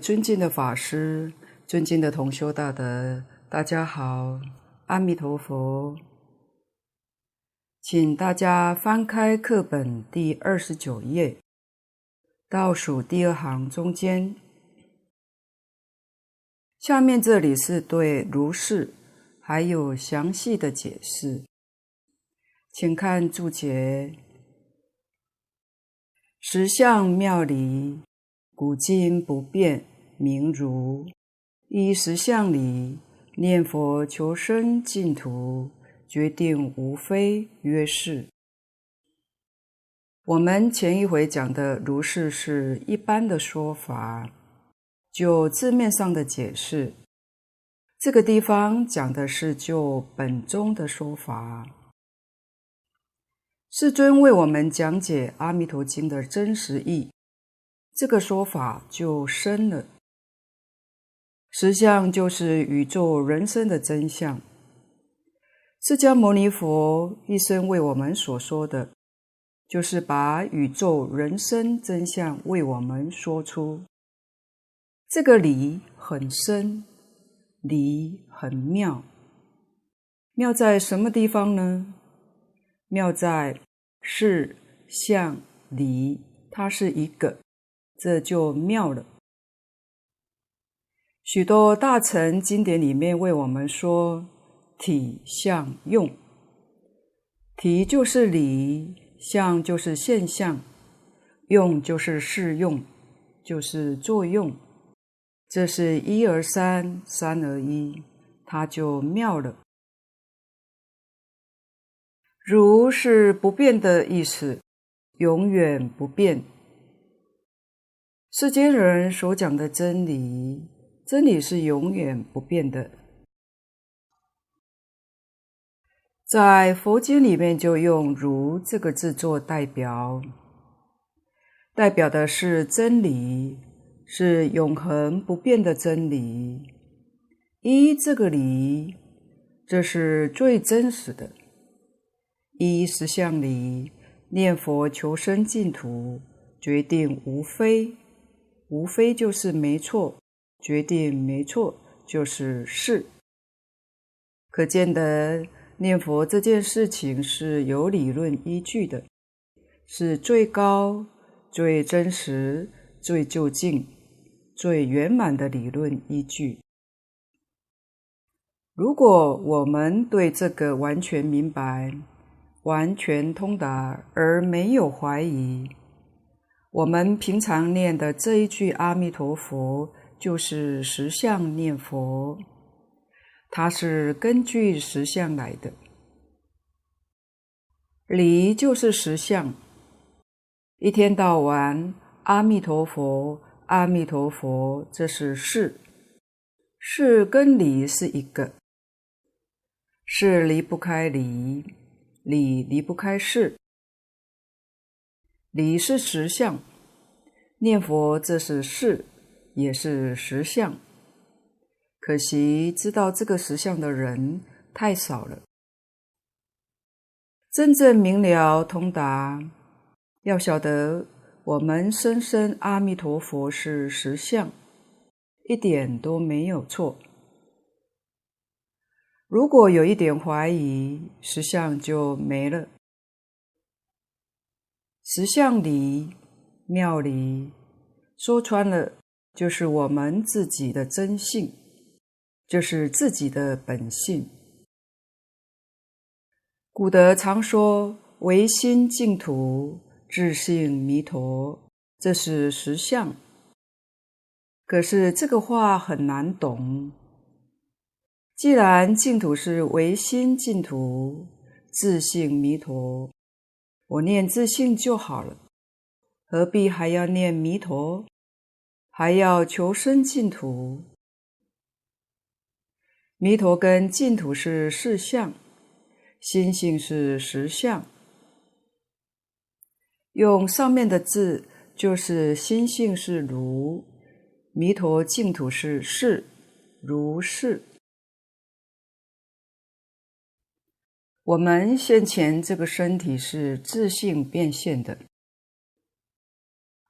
尊敬的法师，尊敬的同修大德，大家好，阿弥陀佛。请大家翻开课本第二十九页，倒数第二行中间。下面这里是对如是还有详细的解释，请看注解：实相妙离。古今不变，名如。依实相理，念佛求生净土，决定无非曰是。我们前一回讲的如是是一般的说法，就字面上的解释。这个地方讲的是就本宗的说法。世尊为我们讲解《阿弥陀经》的真实义。这个说法就深了。实相就是宇宙人生的真相。释迦牟尼佛一生为我们所说的，就是把宇宙人生真相为我们说出。这个理很深，理很妙。妙在什么地方呢？妙在是相理，它是一个。这就妙了。许多大乘经典里面为我们说体相用，体就是理，相就是现象，用就是适用，就是作用。这是一而三，三而一，它就妙了。如是不变的意思，永远不变。世间人所讲的真理，真理是永远不变的。在佛经里面，就用“如”这个字做代表，代表的是真理，是永恒不变的真理。一这个理，这是最真实的。一实相理，念佛求生净土，决定无非。无非就是没错，决定没错，就是是。可见得念佛这件事情是有理论依据的，是最高、最真实、最究竟、最圆满的理论依据。如果我们对这个完全明白、完全通达而没有怀疑，我们平常念的这一句阿弥陀佛，就是实相念佛，它是根据实相来的。理就是实相，一天到晚阿弥陀佛，阿弥陀佛，这是事，事跟理是一个，事离不开理，理离不开事。理是实相，念佛这是事，也是实相。可惜知道这个实相的人太少了。真正明了通达，要晓得我们深深阿弥陀佛是实相，一点都没有错。如果有一点怀疑，实相就没了。实相理，妙理，说穿了就是我们自己的真性，就是自己的本性。古德常说“唯心净土，自性弥陀”，这是实相。可是这个话很难懂。既然净土是唯心净土，自性弥陀。我念自性就好了，何必还要念弥陀，还要求生净土？弥陀跟净土是事相，心性是实相。用上面的字，就是心性是如，弥陀净土是事，如是。我们现前这个身体是自性变现的。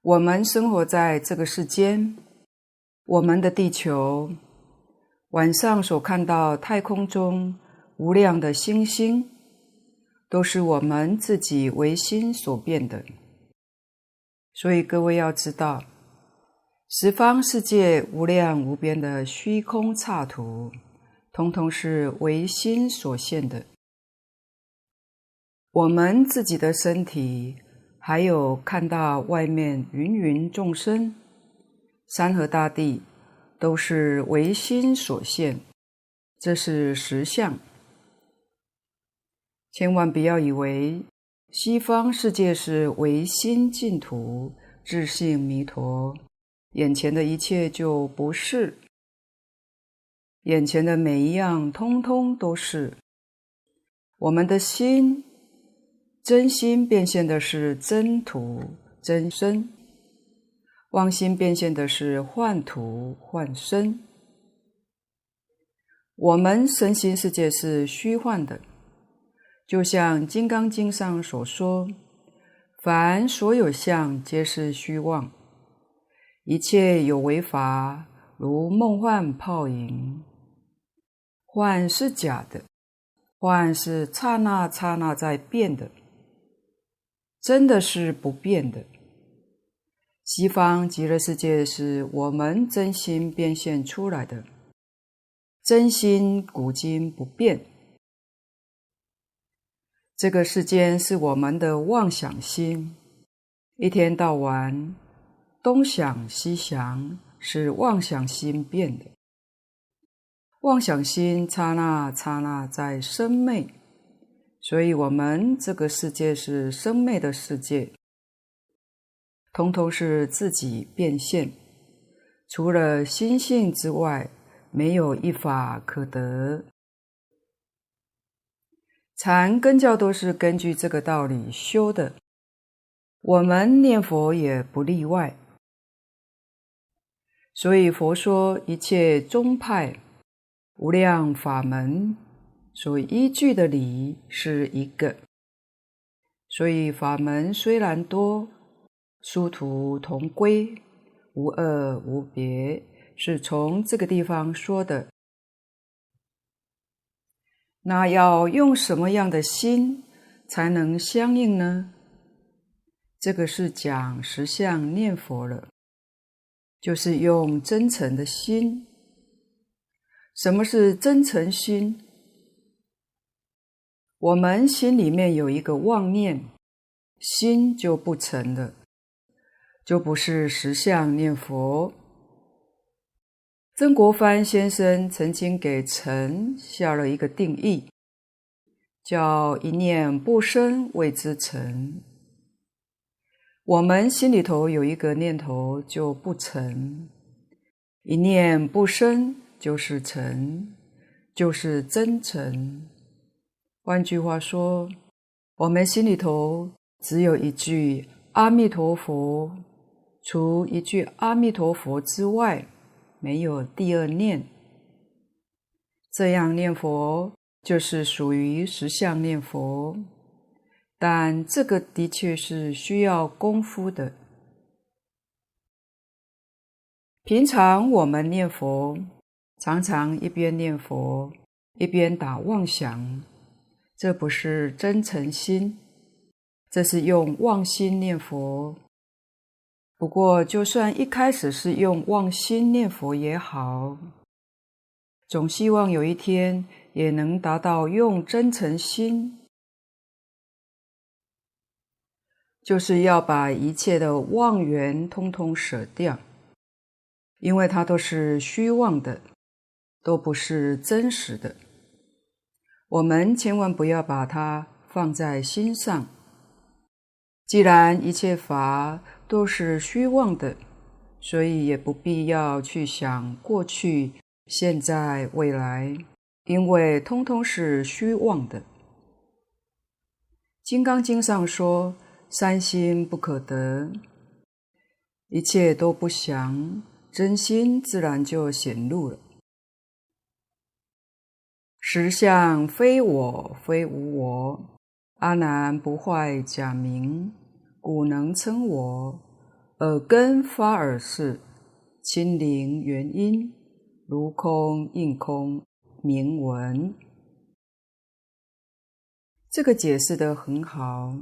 我们生活在这个世间，我们的地球，晚上所看到太空中无量的星星，都是我们自己唯心所变的。所以各位要知道，十方世界无量无边的虚空刹土，通通是唯心所现的。我们自己的身体，还有看到外面芸芸众生。山河大地都是唯心所现，这是实相。千万不要以为西方世界是唯心净土、自性弥陀，眼前的一切就不是。眼前的每一样，通通都是。我们的心，真心变现的是真土、真身。妄心变现的是幻土幻身，我们身心世界是虚幻的，就像《金刚经》上所说：“凡所有相，皆是虚妄，一切有为法，如梦幻泡影。幻是假的，幻是刹那刹那在变的，真的是不变的。”西方极乐世界是我们真心变现出来的，真心古今不变。这个世间是我们的妄想心，一天到晚东想西想，是妄想心变的。妄想心刹那刹那在生灭，所以我们这个世界是生灭的世界。通通是自己变现，除了心性之外，没有一法可得。禅根教都是根据这个道理修的，我们念佛也不例外。所以佛说一切宗派、无量法门所依据的理是一个。所以法门虽然多。殊途同归，无二无别，是从这个地方说的。那要用什么样的心才能相应呢？这个是讲实相念佛了，就是用真诚的心。什么是真诚心？我们心里面有一个妄念，心就不成了。就不是实相念佛。曾国藩先生曾经给诚下了一个定义，叫“一念不生谓之诚”。我们心里头有一个念头就不成，一念不生就是诚，就是真诚。换句话说，我们心里头只有一句阿弥陀佛。除一句阿弥陀佛之外，没有第二念。这样念佛就是属于实相念佛，但这个的确是需要功夫的。平常我们念佛，常常一边念佛一边打妄想，这不是真诚心，这是用妄心念佛。不过，就算一开始是用妄心念佛也好，总希望有一天也能达到用真诚心，就是要把一切的妄缘通通舍掉，因为它都是虚妄的，都不是真实的。我们千万不要把它放在心上。既然一切法，都是虚妄的，所以也不必要去想过去、现在、未来，因为通通是虚妄的。《金刚经》上说：“三心不可得，一切都不详，真心自然就显露了。实相非我非无我，阿难不坏假名。”故能称我，耳根发尔事，亲临缘音，如空应空，名闻。这个解释得很好，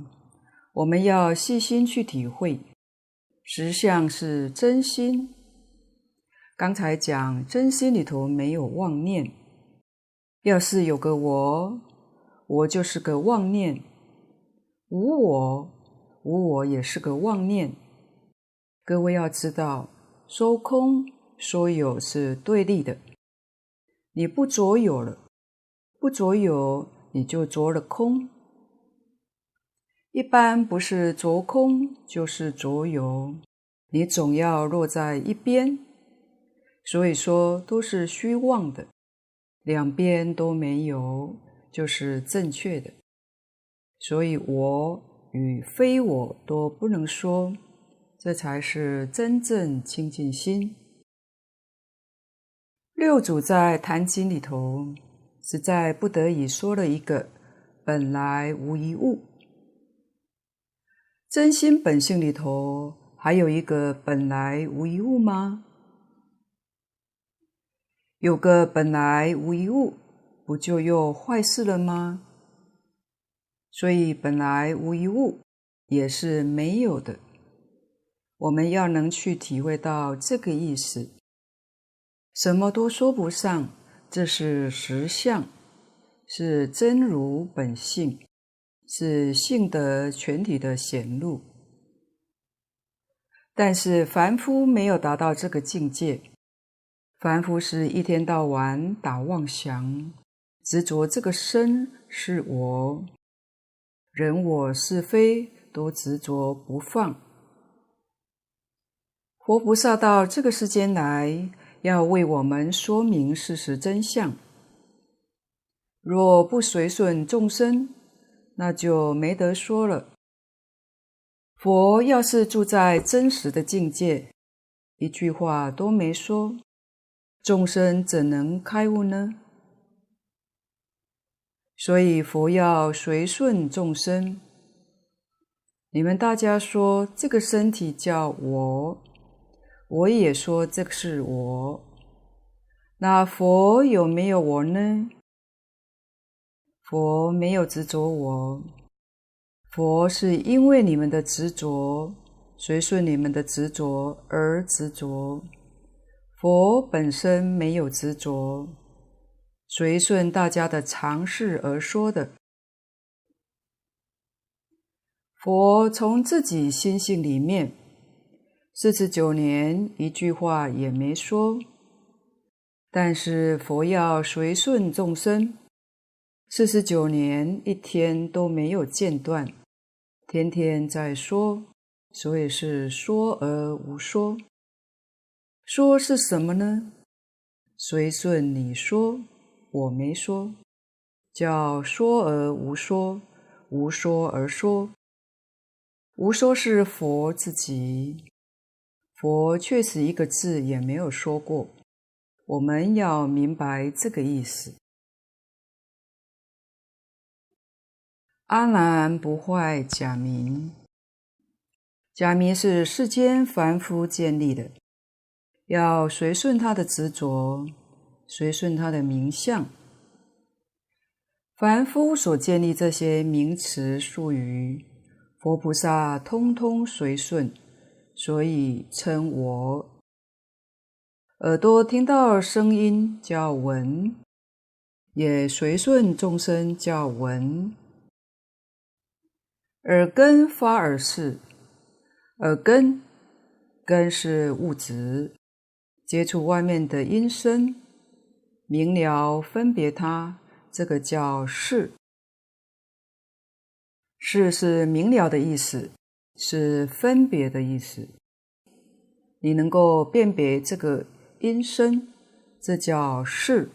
我们要细心去体会。实相是真心。刚才讲真心里头没有妄念，要是有个我，我就是个妄念；无我，无我也是个妄念。各位要知道，说空说有是对立的。你不着有了，不着有，你就着了空。一般不是着空，就是着有，你总要落在一边。所以说都是虚妄的，两边都没有，就是正确的。所以我与非我都不能说，这才是真正清净心。六祖在《坛经》里头，实在不得已说了一个“本来无一物”。真心本性里头还有一个“本来无一物”吗？有个本来无一物，不就又坏事了吗？所以本来无一物也是没有的。我们要能去体会到这个意思，什么都说不上，这是实相，是真如本性，是性德全体的显露。但是凡夫没有达到这个境界。凡夫是一天到晚打妄想，执着这个身是我，人我是非都执着不放。佛菩萨到这个世间来，要为我们说明事实真相。若不随顺众生，那就没得说了。佛要是住在真实的境界，一句话都没说。众生怎能开悟呢？所以佛要随顺众生。你们大家说这个身体叫我，我也说这个是我。那佛有没有我呢？佛没有执着我，佛是因为你们的执着，随顺你们的执着而执着。佛本身没有执着，随顺大家的常识而说的。佛从自己心性里面，四十九年一句话也没说，但是佛要随顺众生，四十九年一天都没有间断，天天在说，所以是说而无说。说是什么呢？随顺你说，我没说，叫说而无说，无说而说。无说是佛自己，佛确实一个字也没有说过。我们要明白这个意思。阿难不坏假名，假名是世间凡夫建立的。要随顺他的执着，随顺他的名相。凡夫所建立这些名词术语，佛菩萨通通随顺，所以称我。耳朵听到声音叫闻，也随顺众生叫闻。耳根发耳识，耳根根是物质。接触外面的音声，明了分别它，这个叫识。识是明了的意思，是分别的意思。你能够辨别这个音声，这叫识。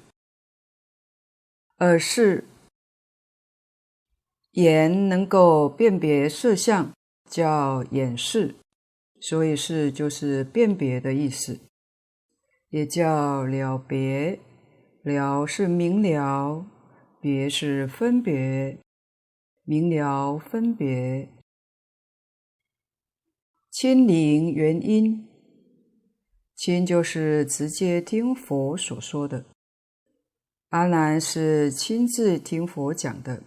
耳识，眼能够辨别色相，叫眼视。所以识就是辨别的意思。也叫了别，了是明了，别是分别，明了分别。亲临缘音，亲就是直接听佛所说的，阿难是亲自听佛讲的，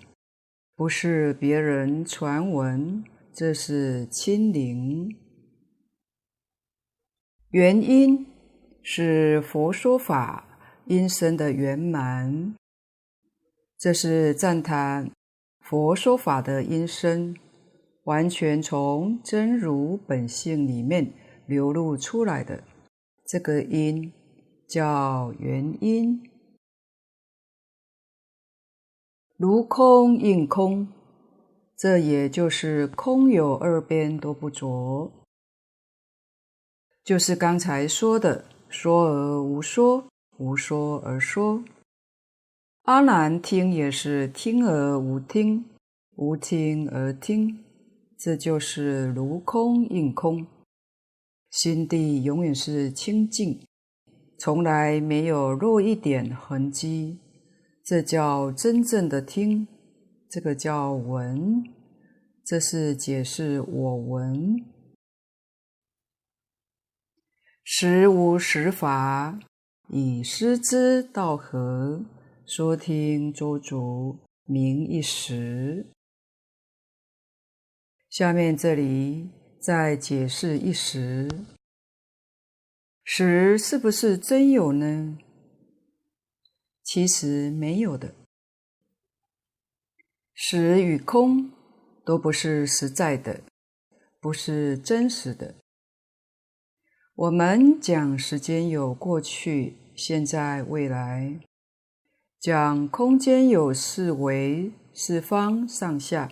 不是别人传闻，这是亲临。原因是佛说法因身的圆满，这是赞叹佛说法的因身，完全从真如本性里面流露出来的。这个因叫原因，如空应空，这也就是空有二边都不着，就是刚才说的说而无说，无说而说。阿难听也是听而无听，无听而听，这就是如空应空。心地永远是清净，从来没有落一点痕迹，这叫真正的听，这个叫闻，这是解释我闻。实无实法，以师之道合，说听周足，名一时。下面这里。再解释一时，实是不是真有呢？其实没有的，实与空都不是实在的，不是真实的。我们讲时间有过去、现在、未来，讲空间有四维、四方、上下。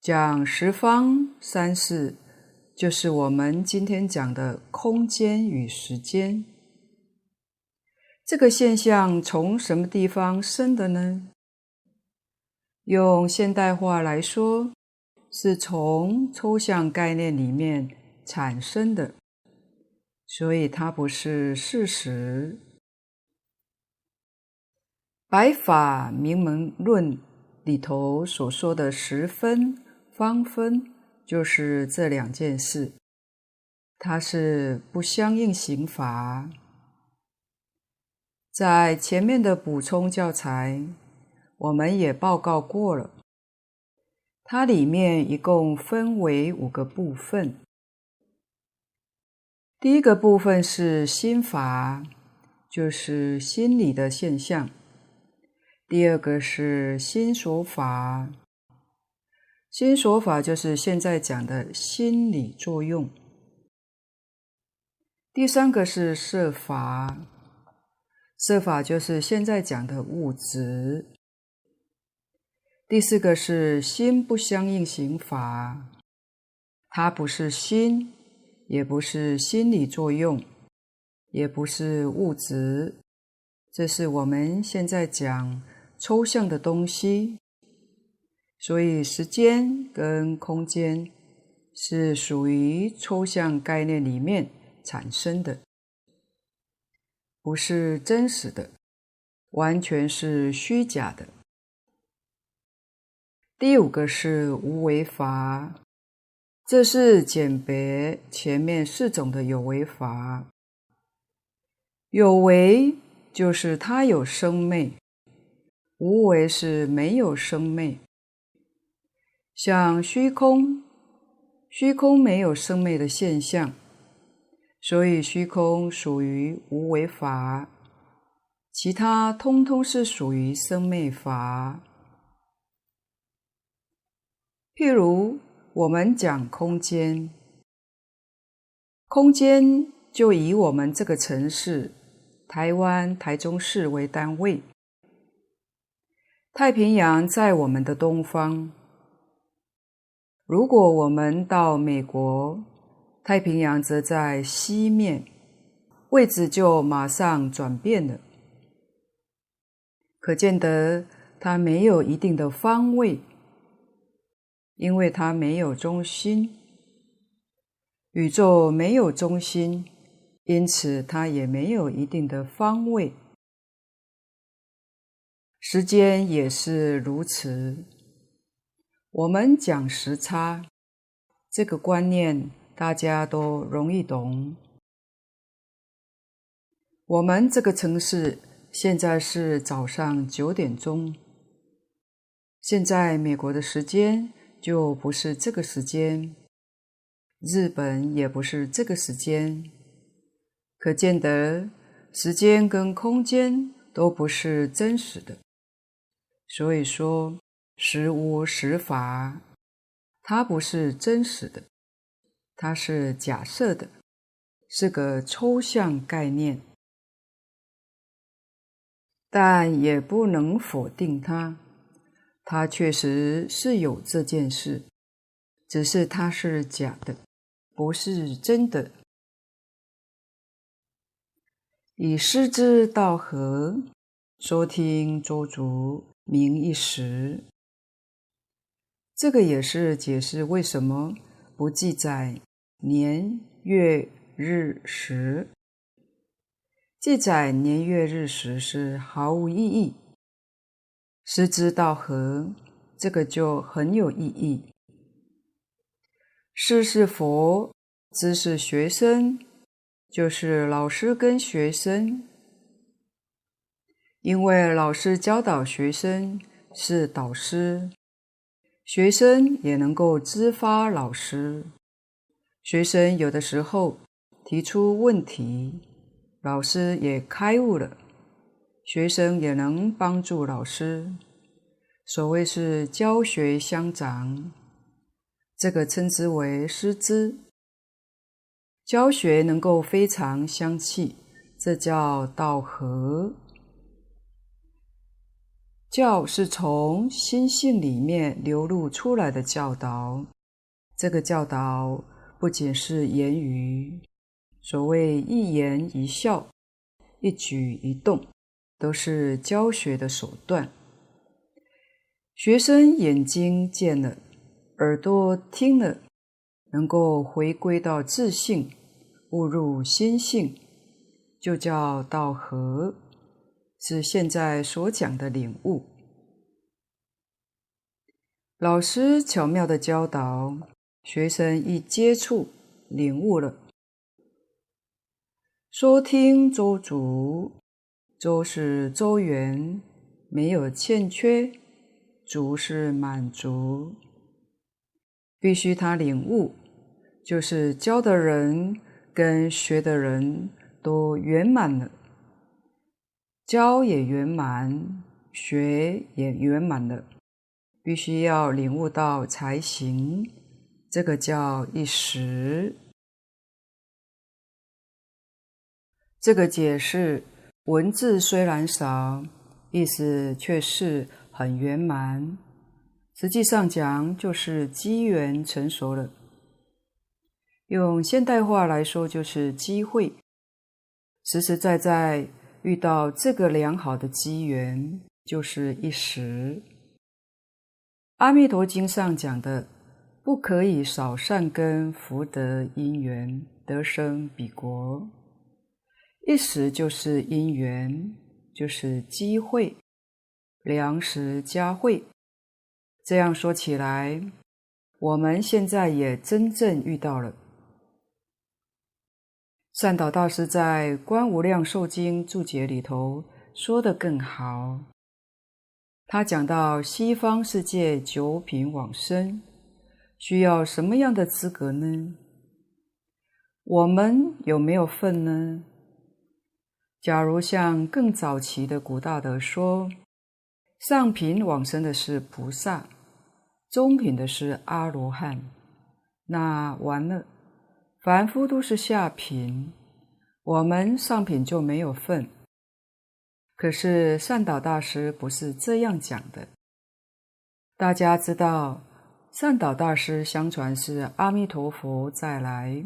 讲十方三世，就是我们今天讲的空间与时间。这个现象从什么地方生的呢？用现代话来说，是从抽象概念里面产生的，所以它不是事实。白法明门论里头所说的十分。方分就是这两件事，它是不相应刑法。在前面的补充教材，我们也报告过了，它里面一共分为五个部分。第一个部分是心法，就是心理的现象；第二个是心所法。心所法就是现在讲的心理作用。第三个是色法，色法就是现在讲的物质。第四个是心不相应行法，它不是心，也不是心理作用，也不是物质，这是我们现在讲抽象的东西。所以，时间跟空间是属于抽象概念里面产生的，不是真实的，完全是虚假的。第五个是无为法，这是简别前面四种的有为法。有为就是它有生灭，无为是没有生灭。像虚空，虚空没有生灭的现象，所以虚空属于无为法，其他通通是属于生灭法。譬如我们讲空间，空间就以我们这个城市台湾台中市为单位，太平洋在我们的东方。如果我们到美国，太平洋则在西面，位置就马上转变了。可见得它没有一定的方位，因为它没有中心。宇宙没有中心，因此它也没有一定的方位。时间也是如此。我们讲时差，这个观念大家都容易懂。我们这个城市现在是早上九点钟，现在美国的时间就不是这个时间，日本也不是这个时间，可见得时间跟空间都不是真实的。所以说，实无实法，它不是真实的，它是假设的，是个抽象概念。但也不能否定它，他确实是有这件事，只是他是假的，不是真的。以师之道合，说听周足。名一时，这个也是解释为什么不记载年月日时。记载年月日时是毫无意义。师之道合，这个就很有意义。师是佛，知是学生，就是老师跟学生。因为老师教导学生是导师，学生也能够知发老师。学生有的时候提出问题，老师也开悟了，学生也能帮助老师。所谓是教学相长，这个称之为师资。教学能够非常相契，这叫道合。教是从心性里面流露出来的教导，这个教导不仅是言语，所谓一言一笑、一举一动，都是教学的手段。学生眼睛见了，耳朵听了，能够回归到自性，悟入心性，就叫道合。是现在所讲的领悟。老师巧妙的教导，学生一接触，领悟了。说听周足，周是周圆，没有欠缺；足是满足，必须他领悟，就是教的人跟学的人都圆满了。教也圆满，学也圆满了，必须要领悟到才行。这个叫一时。这个解释文字虽然少，意思却是很圆满。实际上讲，就是机缘成熟了。用现代话来说，就是机会，实实在在。遇到这个良好的机缘，就是一时。《阿弥陀经》上讲的，不可以少善根福德因缘得生彼国。一时就是因缘，就是机会，良时佳会。这样说起来，我们现在也真正遇到了。善导大师在《观无量寿经》注解里头说得更好。他讲到西方世界九品往生需要什么样的资格呢？我们有没有份呢？假如像更早期的古大德说，上品往生的是菩萨，中品的是阿罗汉，那完了。凡夫都是下品，我们上品就没有份。可是善导大师不是这样讲的。大家知道，善导大师相传是阿弥陀佛再来。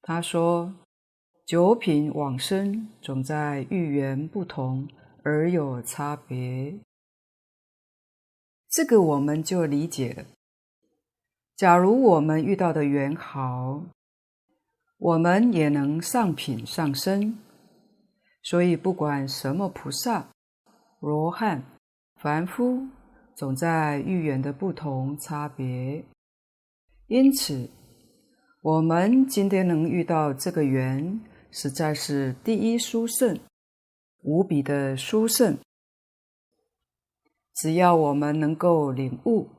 他说：“九品往生总在遇缘不同而有差别。”这个我们就理解了。假如我们遇到的缘好，我们也能上品上身。所以不管什么菩萨、罗汉、凡夫，总在遇缘的不同差别。因此，我们今天能遇到这个缘，实在是第一殊胜，无比的殊胜。只要我们能够领悟，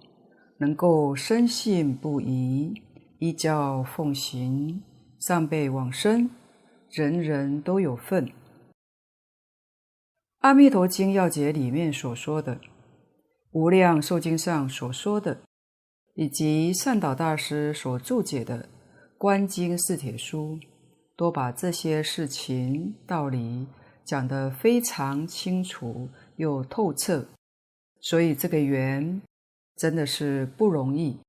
能够深信不疑，依教奉行，上辈往生，人人都有份。《阿弥陀经要解》里面所说的，《无量寿经》上所说的，以及善导大师所注解的《观经四帖书》，都把这些事情道理讲得非常清楚又透彻。所以这个缘真的是不容易，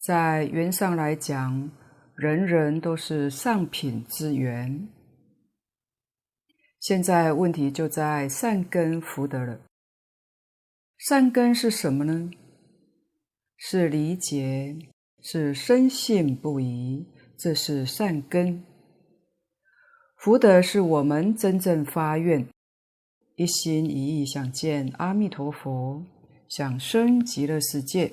在缘上来讲，人人都是上品之缘。现在问题就在善根福德了。善根是什么呢？是理解，是深信不疑，这是善根。福德是我们真正发愿。一心一意想见阿弥陀佛，想生极乐世界，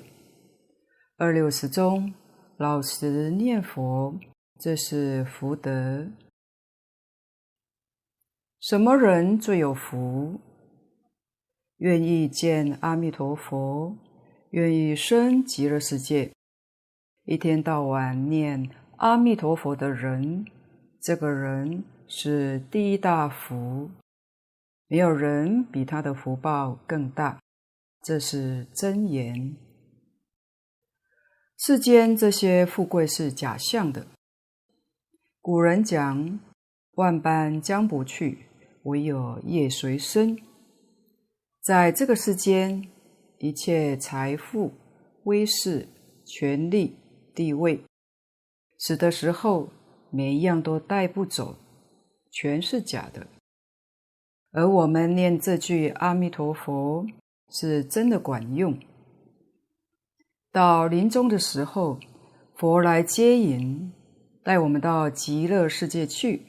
二六时中老实念佛，这是福德。什么人最有福？愿意见阿弥陀佛，愿意生极乐世界，一天到晚念阿弥陀佛的人，这个人是第一大福。没有人比他的福报更大，这是真言。世间这些富贵是假象的。古人讲：“万般将不去，唯有业随身。”在这个世间，一切财富、威势、权力、地位，死的时候每一样都带不走，全是假的。而我们念这句阿弥陀佛是真的管用。到临终的时候，佛来接引，带我们到极乐世界去，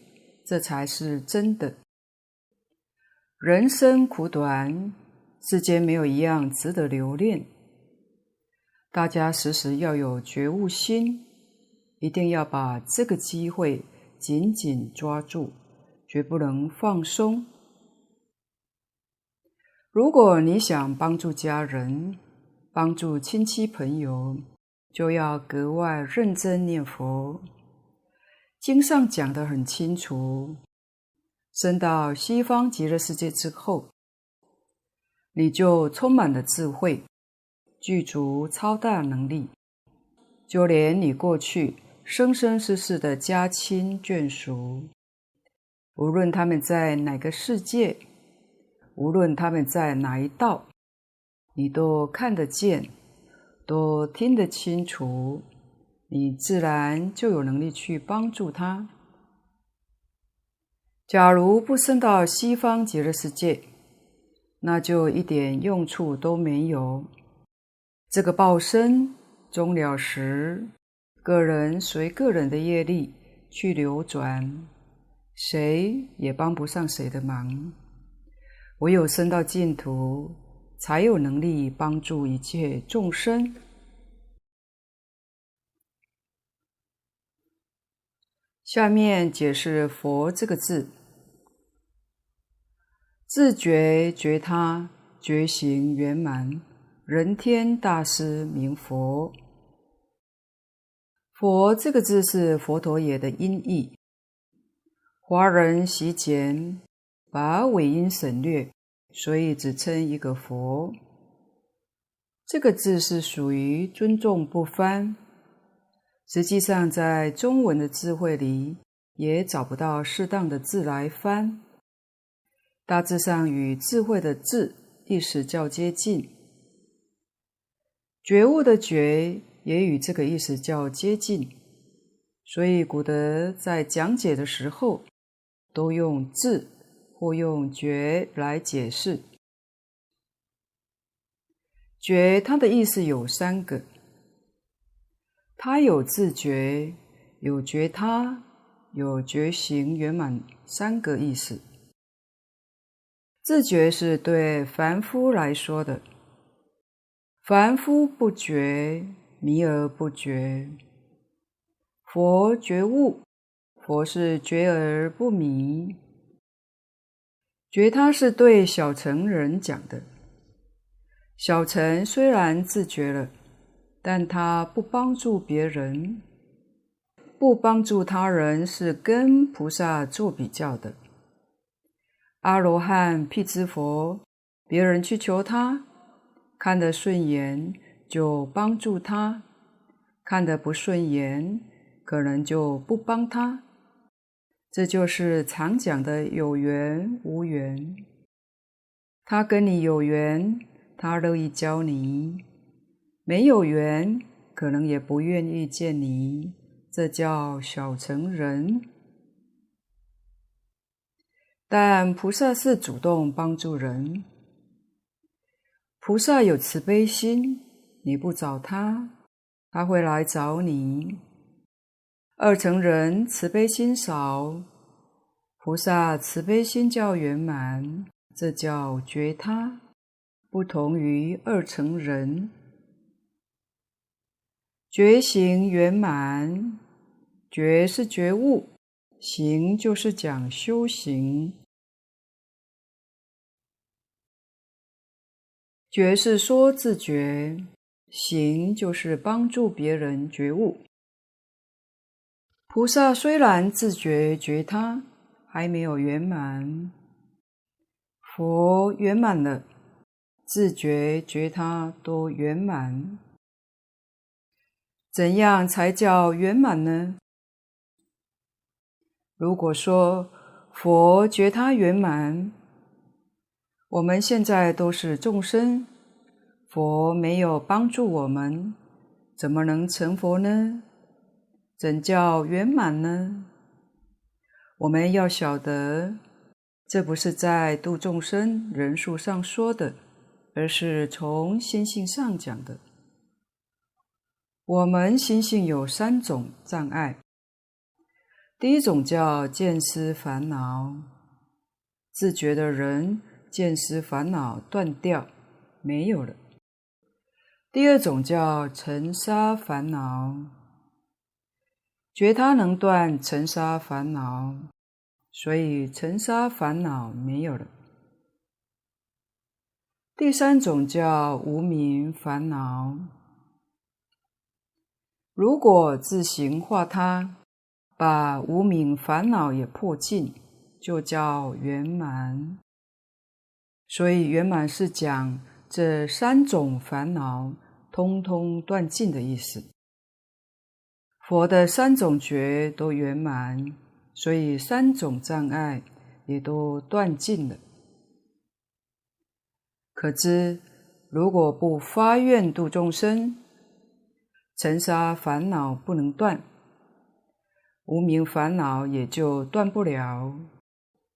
这才是真的。人生苦短，世间没有一样值得留恋。大家时时要有觉悟心，一定要把这个机会紧紧抓住，绝不能放松。如果你想帮助家人、帮助亲戚朋友，就要格外认真念佛。经上讲得很清楚，升到西方极乐世界之后，你就充满了智慧，具足超大能力，就连你过去生生世世的家亲眷属，无论他们在哪个世界。无论他们在哪一道，你都看得见，都听得清楚，你自然就有能力去帮助他。假如不升到西方极乐世界，那就一点用处都没有。这个报身终了时，个人随个人的业力去流转，谁也帮不上谁的忙。唯有升到净土，才有能力帮助一切众生。下面解释“佛”这个字：自觉觉他，觉行圆满，人天大师名佛。佛这个字是佛陀也的音译，华人习简。把尾音省略，所以只称一个佛。这个字是属于尊重不翻，实际上在中文的智慧里也找不到适当的字来翻。大致上与智慧的智意思较接近，觉悟的觉也与这个意思较接近，所以古德在讲解的时候都用智。或用觉来解释，觉它的意思有三个，它有自觉、有觉他、有觉行圆满三个意思。自觉是对凡夫来说的，凡夫不觉，迷而不觉。佛觉悟，佛是觉而不迷。觉他是对小乘人讲的。小乘虽然自觉了，但他不帮助别人，不帮助他人是跟菩萨做比较的。阿罗汉辟支佛，别人去求他，看得顺眼就帮助他，看得不顺眼，可能就不帮他。这就是常讲的有缘无缘。他跟你有缘，他乐意教你；没有缘，可能也不愿意见你。这叫小成人。但菩萨是主动帮助人。菩萨有慈悲心，你不找他，他会来找你。二乘人慈悲心少，菩萨慈悲心较圆满，这叫觉他，不同于二乘人。觉行圆满，觉是觉悟，行就是讲修行。觉是说自觉，行就是帮助别人觉悟。菩萨虽然自觉觉他，还没有圆满；佛圆满了，自觉觉他都圆满。怎样才叫圆满呢？如果说佛觉他圆满，我们现在都是众生，佛没有帮助我们，怎么能成佛呢？怎叫圆满呢？我们要晓得，这不是在度众生人数上说的，而是从心性上讲的。我们心性有三种障碍，第一种叫见思烦恼，自觉的人见思烦恼断掉，没有了。第二种叫尘沙烦恼。觉他能断尘沙烦恼，所以尘沙烦恼没有了。第三种叫无明烦恼。如果自行化他，把无明烦恼也破尽，就叫圆满。所以圆满是讲这三种烦恼通通断尽的意思。佛的三种觉都圆满，所以三种障碍也都断尽了。可知，如果不发愿度众生，尘沙烦恼不能断，无明烦恼也就断不了。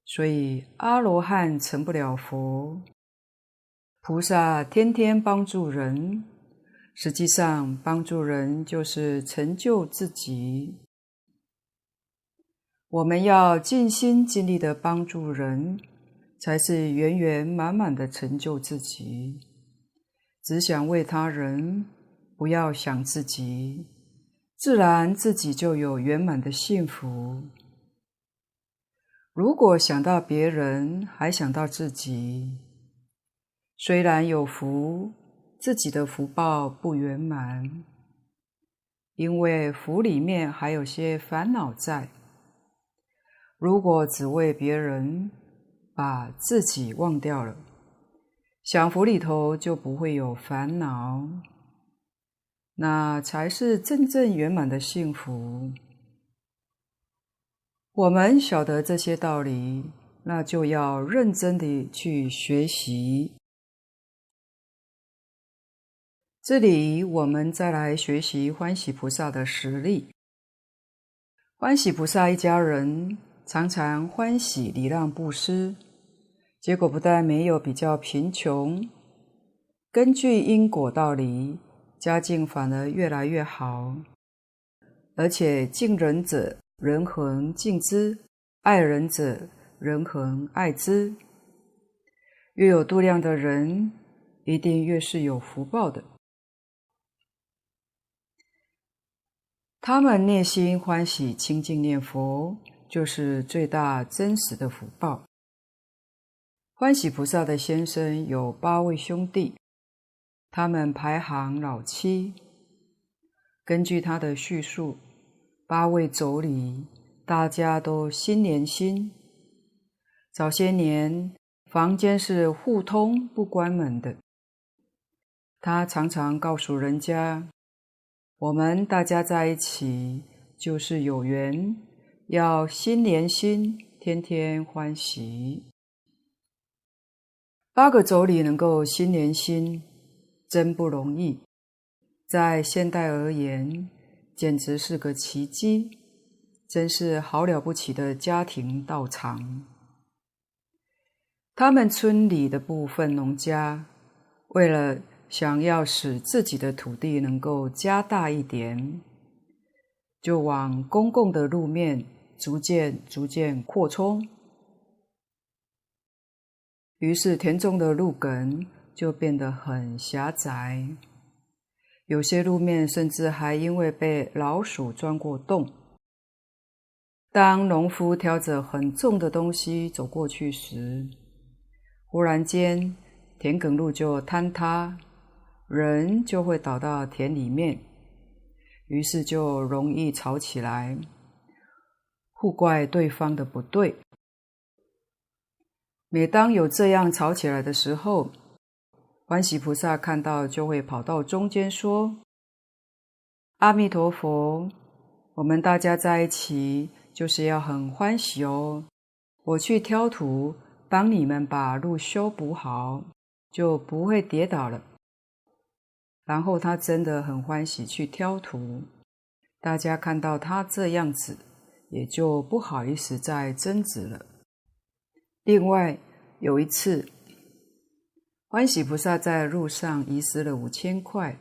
所以阿罗汉成不了佛，菩萨天天帮助人。实际上，帮助人就是成就自己。我们要尽心尽力的帮助人，才是圆圆满满的成就自己。只想为他人，不要想自己，自然自己就有圆满的幸福。如果想到别人，还想到自己，虽然有福。自己的福报不圆满，因为福里面还有些烦恼在。如果只为别人，把自己忘掉了，享福里头就不会有烦恼，那才是真正圆满的幸福。我们晓得这些道理，那就要认真地去学习。这里我们再来学习欢喜菩萨的实例。欢喜菩萨一家人常常欢喜礼让布施，结果不但没有比较贫穷，根据因果道理，家境反而越来越好，而且敬人者人恒敬之，爱人者人恒爱之。越有度量的人，一定越是有福报的。他们内心欢喜清净念佛，就是最大真实的福报。欢喜菩萨的先生有八位兄弟，他们排行老七。根据他的叙述，八位妯娌大家都心连心。早些年，房间是互通不关门的。他常常告诉人家：“我们大家在一起就是有缘，要心连心，天天欢喜。”八个妯娌能够心连心，真不容易。在现代而言，简直是个奇迹，真是好了不起的家庭道场。他们村里的部分农家，为了想要使自己的土地能够加大一点，就往公共的路面逐渐逐渐扩充，于是田中的路埂就变得很狭窄，有些路面甚至还因为被老鼠钻过洞。当农夫挑着很重的东西走过去时，忽然间田埂路就坍塌。人就会倒到田里面，于是就容易吵起来，互怪对方的不对。每当有这样吵起来的时候，欢喜菩萨看到就会跑到中间说：“阿弥陀佛，我们大家在一起就是要很欢喜哦。我去挑土，帮你们把路修补好，就不会跌倒了。”然后他真的很欢喜去挑图，大家看到他这样子，也就不好意思再争执了。另外有一次，欢喜菩萨在路上遗失了五千块，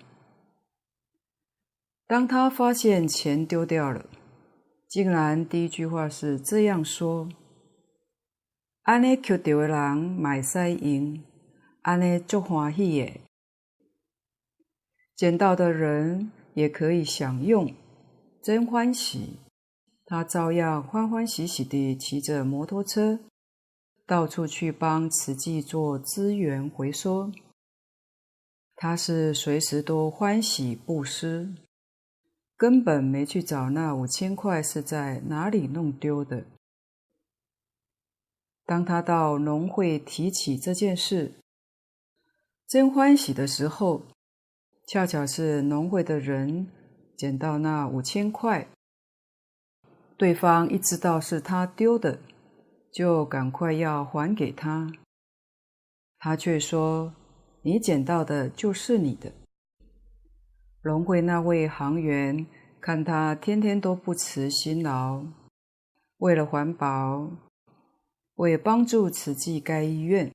当他发现钱丢掉了，竟然第一句话是这样说：“安尼捡到的人买塞赢，安尼足欢喜耶。”捡到的人也可以享用，真欢喜。他照样欢欢喜喜地骑着摩托车，到处去帮慈济做资源回收。他是随时都欢喜布施，根本没去找那五千块是在哪里弄丢的。当他到农会提起这件事，真欢喜的时候，恰巧是农会的人捡到那五千块，对方一知道是他丢的，就赶快要还给他。他却说：“你捡到的就是你的。”农会那位行员看他天天都不辞辛劳，为了环保，为帮助慈济该医院，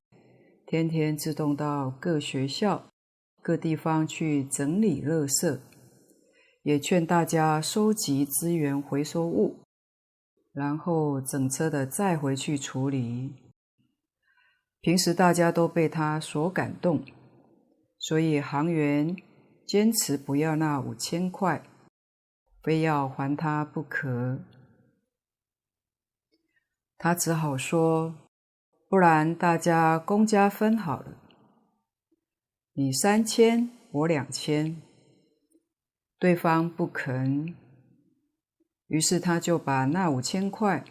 天天自动到各学校。各地方去整理垃圾，也劝大家收集资源回收物，然后整车的载回去处理。平时大家都被他所感动，所以行员坚持不要那五千块，非要还他不可。他只好说：“不然大家公家分好了。”你三千，我两千，对方不肯，于是他就把那五千块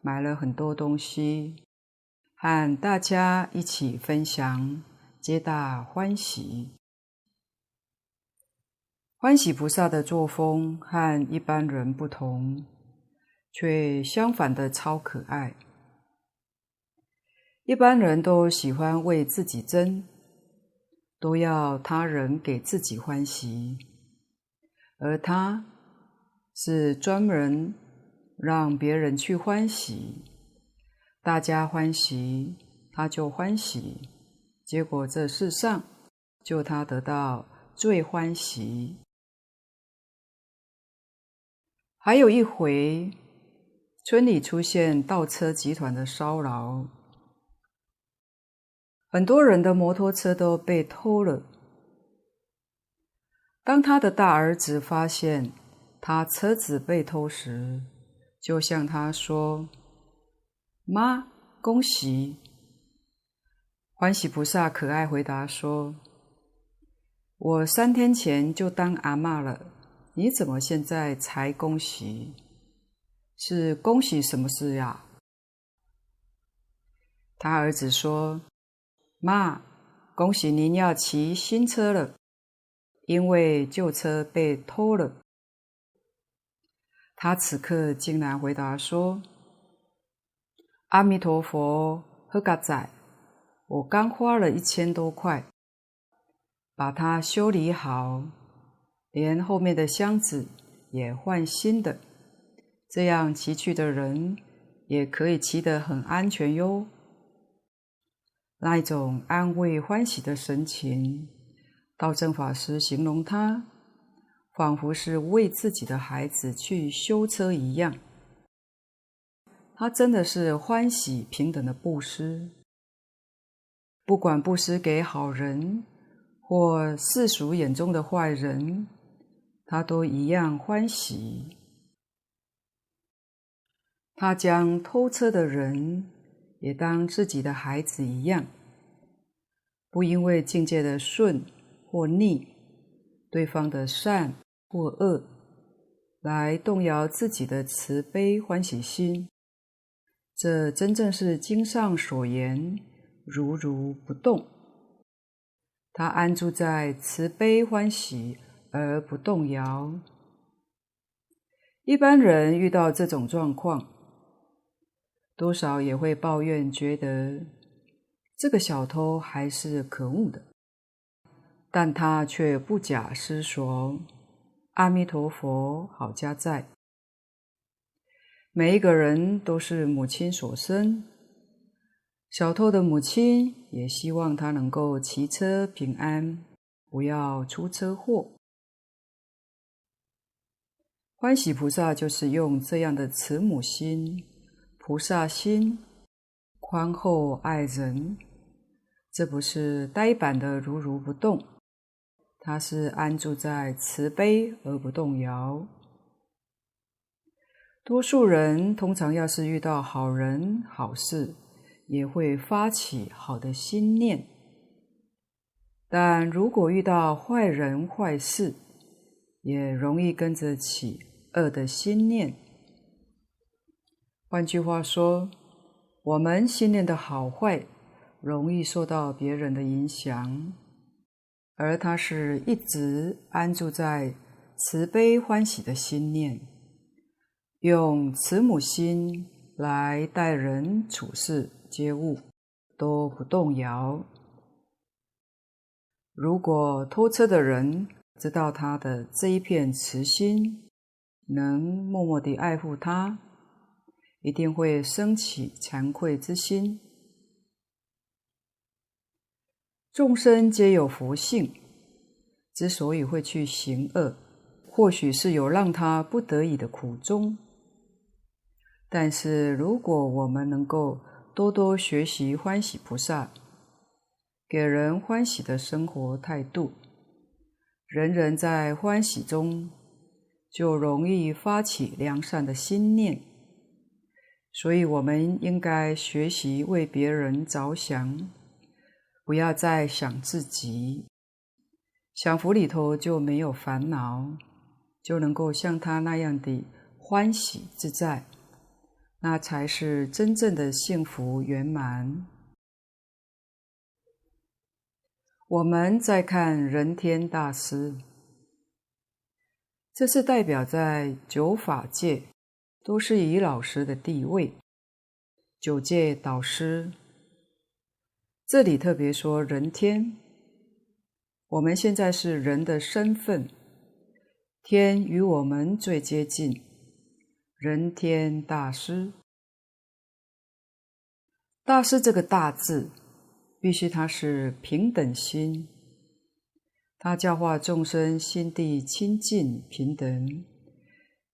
买了很多东西，和大家一起分享，皆大欢喜。欢喜菩萨的作风和一般人不同，却相反的超可爱。一般人都喜欢为自己争。都要他人给自己欢喜，而他是专门让别人去欢喜，大家欢喜，他就欢喜，结果这世上就他得到最欢喜。还有一回，村里出现盗车集团的骚扰。很多人的摩托车都被偷了。当他的大儿子发现，他车子被偷时，就向他说：“妈，恭喜！”欢喜菩萨可爱回答说：“我三天前就当阿嬷了，你怎么现在才恭喜？是恭喜什么事呀？”他儿子说：“妈，恭喜您要骑新车了，因为旧车被偷了。”他此刻竟然回答说：“阿弥陀佛，好佳哉！我刚花了一千多块，把它修理好，连后面的箱子也换新的，这样骑去的人也可以骑得很安全哟。”那一种安慰欢喜的神情，道正法师形容他。仿佛是为自己的孩子去修车一样，他真的是欢喜平等的布施，不管布施给好人或世俗眼中的坏人，他都一样欢喜。他将偷车的人也当自己的孩子一样，不因为境界的顺或逆，对方的善。或恶，来动摇自己的慈悲欢喜心，这真正是经上所言“如如不动”。他安住在慈悲欢喜而不动摇。一般人遇到这种状况，多少也会抱怨，觉得这个小偷还是可恶的，但他却不假思索。阿弥陀佛，好家在。每一个人都是母亲所生，小偷的母亲也希望他能够骑车平安，不要出车祸。欢喜菩萨就是用这样的慈母心、菩萨心，宽厚爱人，这不是呆板的如如不动。他是安住在慈悲而不动摇。多数人通常要是遇到好人好事，也会发起好的心念；但如果遇到坏人坏事，也容易跟着起恶的心念。换句话说，我们心念的好坏，容易受到别人的影响。而他是一直安住在慈悲欢喜的心念，用慈母心来待人处事接物，都不动摇。如果偷车的人知道他的这一片慈心，能默默地爱护他，一定会升起惭愧之心。众生皆有佛性，之所以会去行恶，或许是有让他不得已的苦衷。但是，如果我们能够多多学习欢喜菩萨，给人欢喜的生活态度，人人在欢喜中，就容易发起良善的心念。所以，我们应该学习为别人着想。不要再想自己，享福里头就没有烦恼，就能够像他那样的欢喜自在，那才是真正的幸福圆满。我们再看人天大师，这是代表在九法界都是以老师的地位，九界导师。这里特别说人天，我们现在是人的身份，天与我们最接近，人天大师。大师这个大字，必须他是平等心，他教化众生心地清净平等，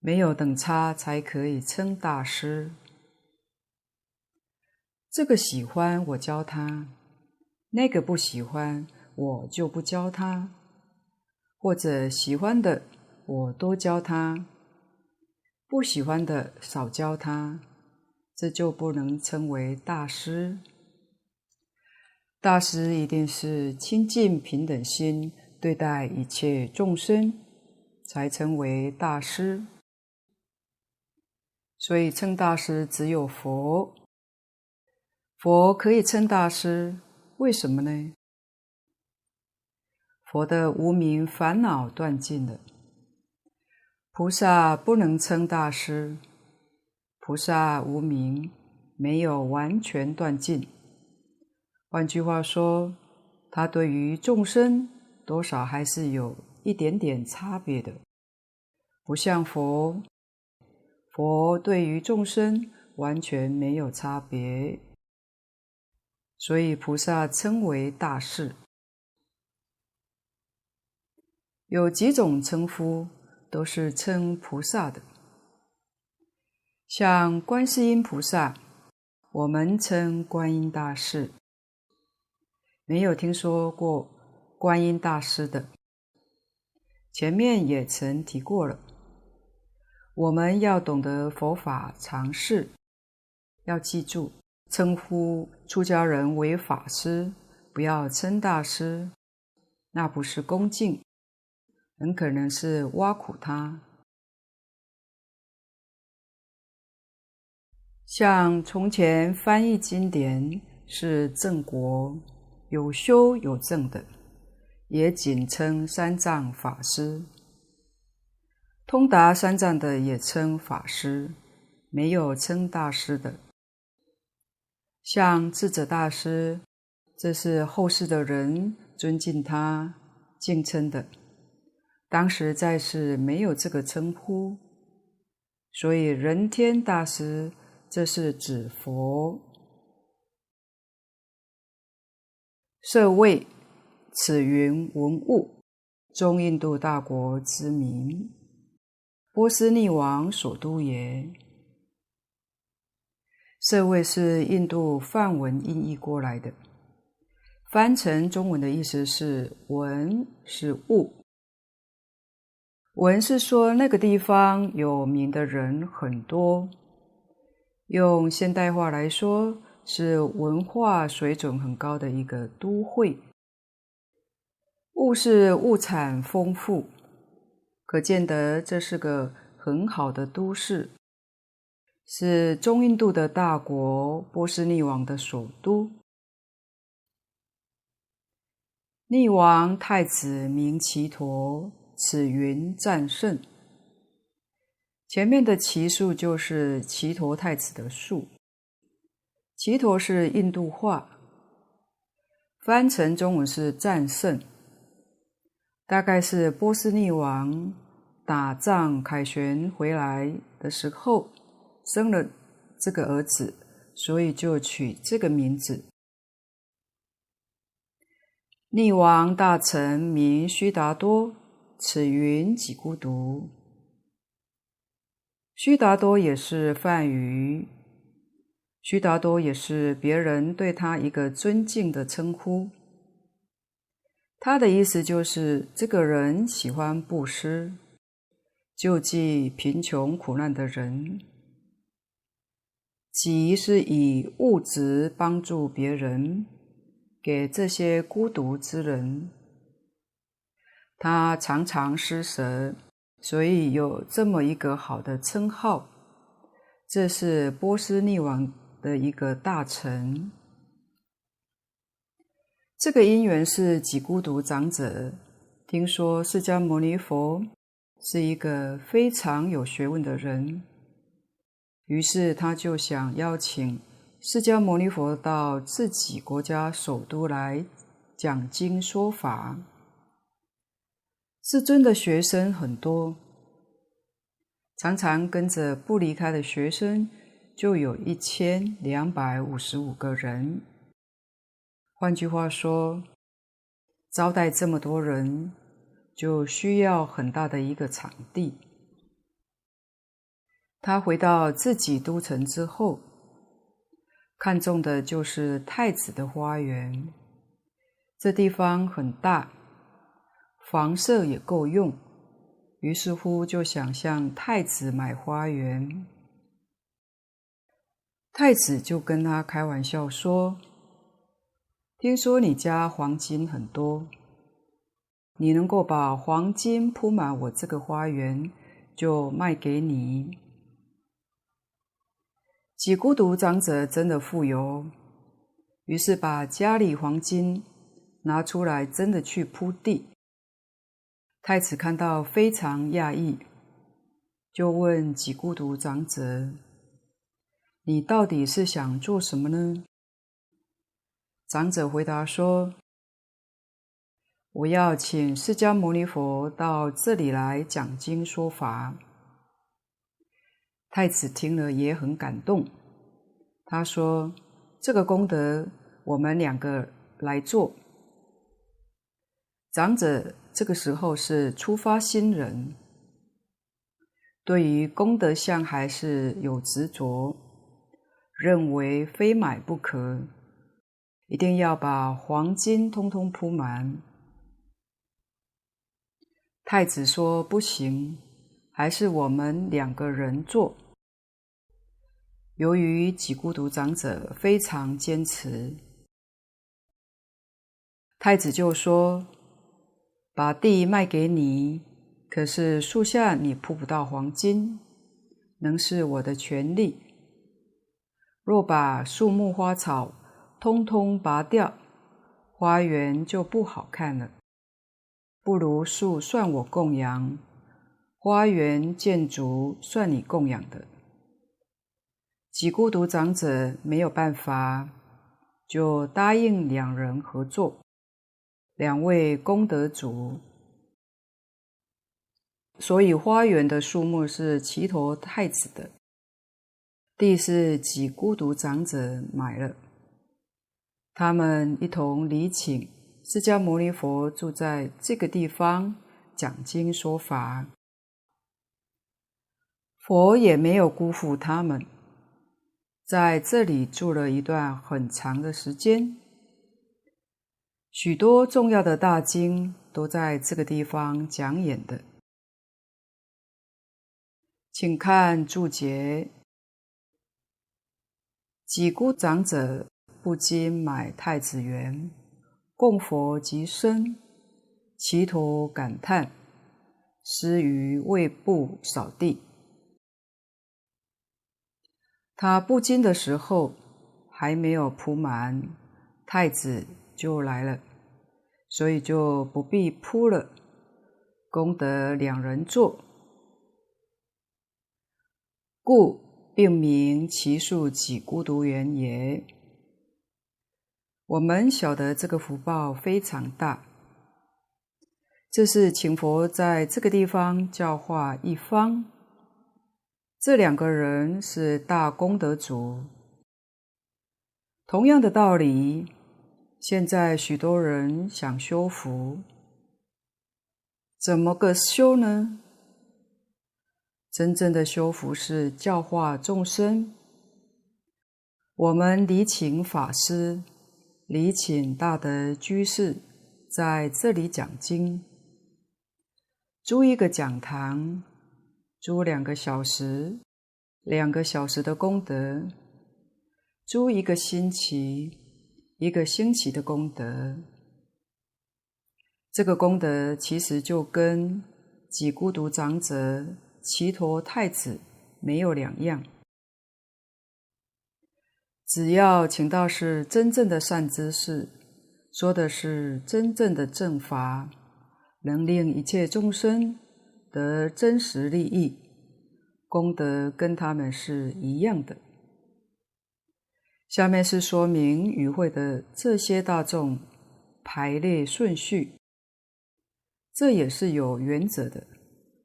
没有等差，才可以称大师。这个喜欢我教他。那个不喜欢，我就不教他；或者喜欢的，我多教他。不喜欢的少教他，这就不能称为大师。大师一定是清净平等心对待一切众生，才称为大师。所以称大师只有佛，佛可以称大师，为什么呢？佛的无明烦恼断尽了。菩萨不能称大师，菩萨无明没有完全断尽。换句话说，他对于众生多少还是有一点点差别的，不像佛，佛对于众生完全没有差别，所以菩萨称为大士。有几种称呼。都是称菩萨的，像观世音菩萨，我们称观音大士。没有听说过观音大师的，前面也曾提过了。我们要懂得佛法常识，要记住称呼出家人为法师，不要称大师，那不是恭敬。很可能是挖苦他，像从前翻译经典是正国，有修有证的，也仅称三藏法师；通达三藏的也称法师，没有称大师的。像智者大师，这是后世的人尊敬他、敬称的。当时在世没有这个称呼，所以人天大师这是指佛。舍卫，此云文物，中印度大国之名，波斯匿王所都也。舍卫是印度梵文音译过来的，翻成中文的意思是文是物。文是说那个地方有名的人很多，用现代话来说是文化水准很高的一个都会。物是物产丰富，可见得这是个很好的都市，是中印度的大国波斯匿王的首都。匿王太子名奇陀。此云战胜，前面的奇树就是奇陀太子的树。奇陀是印度话，翻成中文是战胜，大概是波斯匿王打仗凯旋回来的时候生了这个儿子，所以就取这个名字。匿王大臣名须达多。此云几孤独，须达多也是梵语，须达多也是别人对他一个尊敬的称呼。他的意思就是这个人喜欢布施，救济贫穷苦难的人。即是以物质帮助别人，给这些孤独之人。他常常施舍，所以有这么一个好的称号。这是波斯匿王的一个大臣。这个因缘是几孤独长者听说释迦牟尼佛是一个非常有学问的人，于是他就想邀请释迦牟尼佛到自己国家首都来讲经说法。世尊的学生很多，常常跟着不离开的学生就有一千两百五十五个人。换句话说，招待这么多人，就需要很大的一个场地。他回到自己都城之后，看中的就是太子的花园，这地方很大。房舍也够用，于是乎就想向太子买花园。太子就跟他开玩笑说：“听说你家黄金很多，你能够把黄金铺满我这个花园，就卖给你。”几孤独长者真的富有，于是把家里黄金拿出来，真的去铺地。太子看到非常讶异，就问几孤独长者：“你到底是想做什么呢？”长者回答说：“我要请释迦牟尼佛到这里来讲经说法。”太子听了也很感动，他说：“这个功德我们两个来做。”长者这个时候是初发心人，对于功德相还是有执着，认为非买不可，一定要把黄金通通铺满。太子说：“不行，还是我们两个人做。”由于几孤独长者非常坚持，太子就说：“把地卖给你，可是树下你铺不到黄金，能是我的权利。若把树木花草通通拔掉，花园就不好看了。不如树算我供养，花园建筑算你供养的。”几孤独长者没有办法，就答应两人合作。两位功德主，所以花园的树木是只陀太子的，地是几孤独长者买了。他们一同礼请释迦牟尼佛住在这个地方讲经说法，佛也没有辜负他们。在这里住了一段很长的时间，许多重要的大经都在这个地方讲演的。请看注解：几孤长者不禁买太子园，供佛及身，只陀感叹，施于卫部扫地。他布经的时候还没有铺满，太子就来了，所以就不必铺了。功德两人做，故并名只树给孤独园也。我们晓得这个福报非常大，这是请佛在这个地方教化一方。这两个人是大功德主，同样的道理，现在许多人想修福，怎么个修呢？真正的修福是教化众生。我们礼请法师，礼请大德居士在这里讲经，租一个讲堂。租两个小时，两个小时的功德；租一个星期，一个星期的功德。这个功德其实就跟几孤独长者、只陀太子没有两样。只要请到是真正的善知识，说的是真正的正法，能令一切众生。得真实利益，功德跟他们是一样的。下面是说明与会的这些大众排列顺序，这也是有原则的，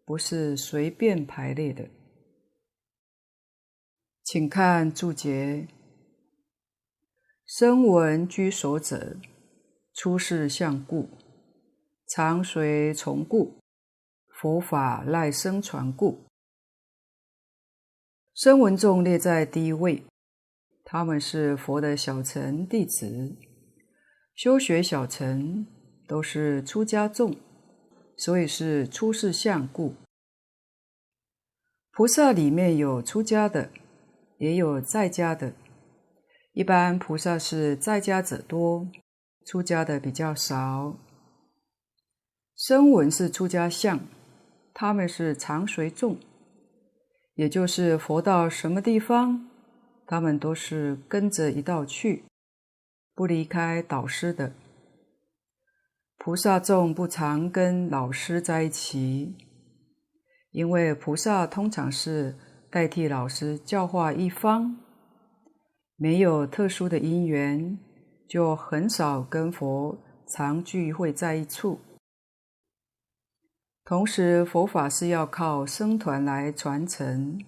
不是随便排列的。请看注解：声闻居首者，出世相故，常随从故。佛法赖声传故，声闻众列在第一位，他们是佛的小乘弟子，修学小乘都是出家众，所以是出世相故菩萨里面有出家的，也有在家的。一般菩萨是在家者多，出家的比较少。声闻是出家相，他们是常随众，也就是佛到什么地方，他们都是跟着一道去，不离开导师的。菩萨众不常跟老师在一起，因为菩萨通常是代替老师教化一方，没有特殊的因缘，就很少跟佛常聚会在一处。同时，佛法是要靠僧团来传承、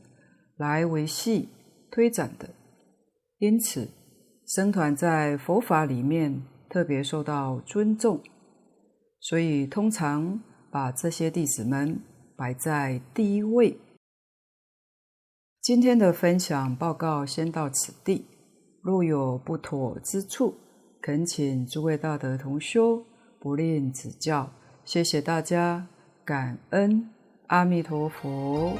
来维系、推展的，因此，僧团在佛法里面特别受到尊重。所以，通常把这些弟子们摆在第一位。今天的分享报告先到此地，若有不妥之处，恳请诸位大德同修不吝指教。谢谢大家，感恩阿弥陀佛。